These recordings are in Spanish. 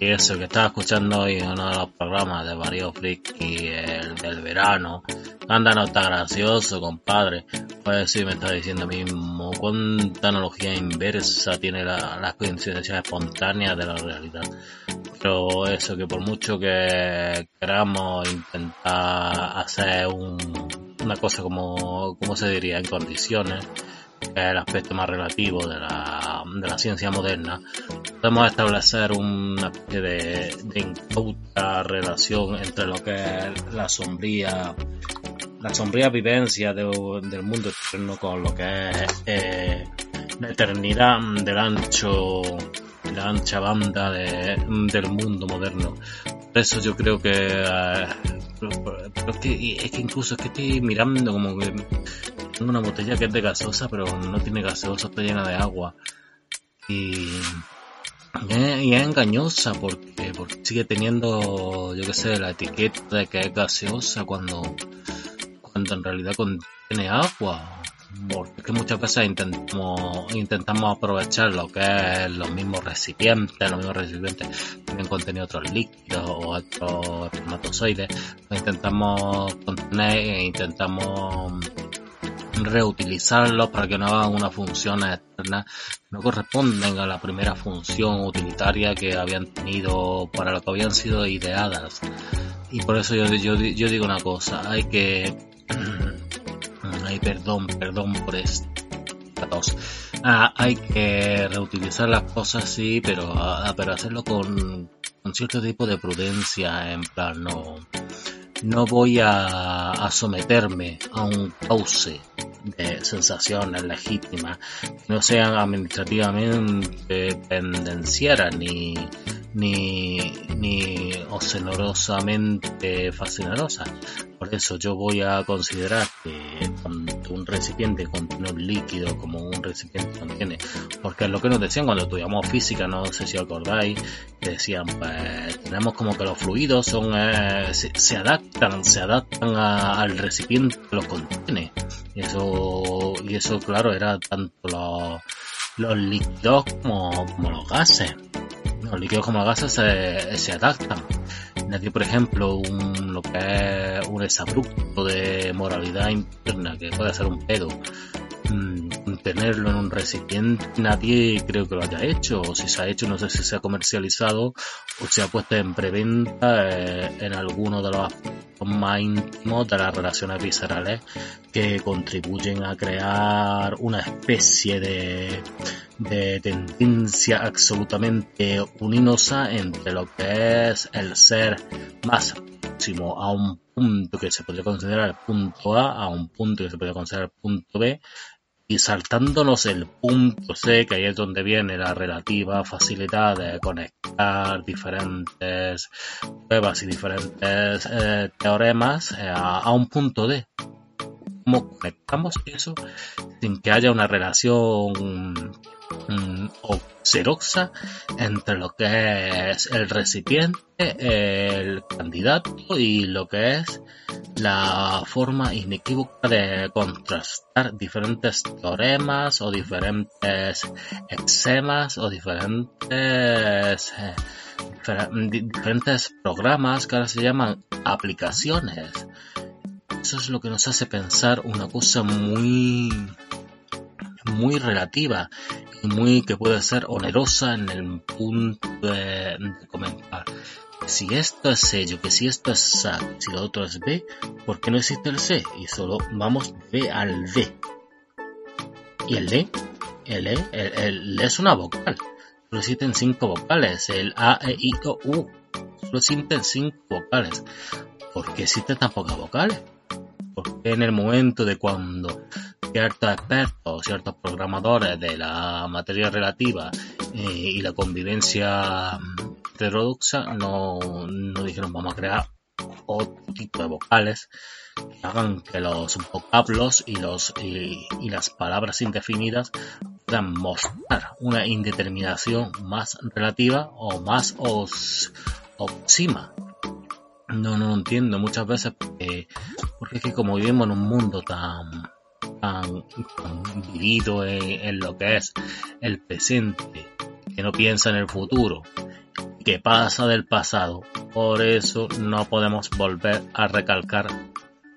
Y eso que estaba escuchando hoy en uno de los programas de Mario Friki, el del verano. Anda, no está gracioso, compadre. Pues sí, me está diciendo mismo cuánta analogía inversa tiene la, las coincidencias espontáneas de la realidad. Pero eso, que por mucho que queramos intentar hacer un, una cosa como, como se diría, en condiciones, que es el aspecto más relativo de la, de la ciencia moderna, podemos establecer una especie de, de incauta relación entre lo que es la sombría, la sombría vivencia de, del mundo externo con lo que es eh, la eternidad del ancho, la ancha banda de, del mundo moderno. Por eso yo creo que, eh, pero es que, es que incluso es que estoy mirando como que tengo una botella que es de gaseosa, pero no tiene gaseosa, está llena de agua. Y, y es, engañosa porque, porque sigue teniendo, yo que sé, la etiqueta de que es gaseosa cuando, cuando en realidad contiene agua. Porque es que muchas veces intentamos, intentamos aprovechar lo que es los mismos recipientes, los mismos recipientes tienen contenido otros líquidos o otros espermatozoides, intentamos contener e intentamos reutilizarlos para que no hagan una función externa no corresponden a la primera función utilitaria que habían tenido para lo que habían sido ideadas. Y por eso yo, yo, digo una cosa hay que ay perdón perdón por esto ah, hay que reutilizar las cosas sí pero, ah, pero hacerlo con, con cierto tipo de prudencia en plan no no voy a, a someterme a un cauce de sensaciones legítimas no sean administrativamente pendencieras ni, ni, ni ocenorosamente fascinerosas. Por eso yo voy a considerar que un recipiente contiene un líquido como un recipiente contiene, porque es lo que nos decían cuando estudiamos física, no sé si acordáis, decían, pues tenemos como que los fluidos son, eh, se, adaptan, se adaptan al recipiente que los contiene. Y eso, y eso claro, era tanto los, los líquidos como, como los gases. Los líquidos como los gases se, se adaptan. Nadie, por ejemplo, un, lo que es un exabrupto de moralidad interna, que puede ser un pedo, mmm, tenerlo en un recipiente, nadie creo que lo haya hecho, o si se ha hecho, no sé si se ha comercializado o se ha puesto en preventa eh, en alguno de los aspectos más íntimos de las relaciones viscerales que contribuyen a crear una especie de, de tendencia absolutamente uninosa entre lo que es el ser más próximo a un punto que se podría considerar el punto A, a un punto que se podría considerar el punto B, y saltándonos el punto C, que ahí es donde viene la relativa facilidad de conectar diferentes pruebas y diferentes eh, teoremas eh, a, a, un punto D. ¿Cómo conectamos eso sin que haya una relación o xeroxa entre lo que es el recipiente, el candidato y lo que es la forma inequívoca de contrastar diferentes teoremas o diferentes exemas o diferentes eh, diferentes programas que ahora se llaman aplicaciones. Eso es lo que nos hace pensar una cosa muy muy relativa muy que puede ser onerosa en el punto de, comentar. Si esto es sello, que si esto es SAT, si lo otro es B, ¿por qué no existe el C? Y solo vamos B al D. ¿Y el D? El E, el, es una vocal. Solo existen cinco vocales. El A, E, I, O, U. Solo existen cinco vocales. ¿Por qué existen tan pocas vocales? Porque en el momento de cuando ciertos expertos, ciertos programadores de la materia relativa eh, y la convivencia heterodoxa no, no dijeron vamos a crear otro tipo de vocales que hagan que los vocablos y, los, y, las palabras indefinidas puedan mostrar una indeterminación más relativa o más os, óptima. No, no lo entiendo muchas veces porque, porque es que como vivimos en un mundo tan tan, vivido en, lo que es el presente, que no piensa en el futuro, que pasa del pasado. Por eso no podemos volver a recalcar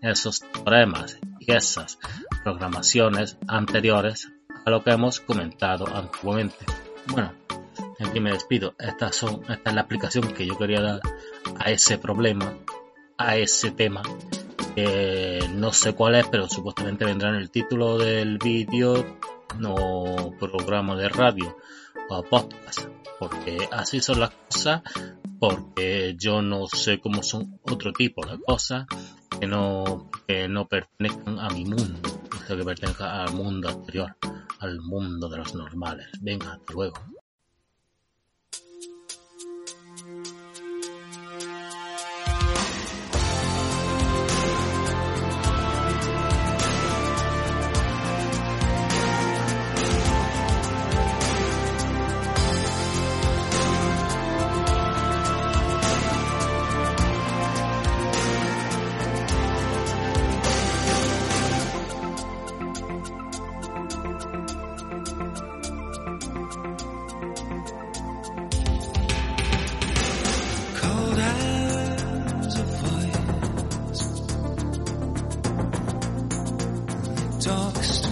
esos teoremas y esas programaciones anteriores a lo que hemos comentado antiguamente. Bueno, aquí me despido. Esta es la aplicación que yo quería dar a ese problema, a ese tema no sé cuál es, pero supuestamente vendrá en el título del vídeo, no programa de radio o podcast, porque así son las cosas, porque yo no sé cómo son otro tipo de cosas que no, que no pertenezcan a mi mundo, que pertenezcan al mundo anterior, al mundo de los normales. Venga, hasta luego. Talks.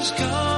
just gone.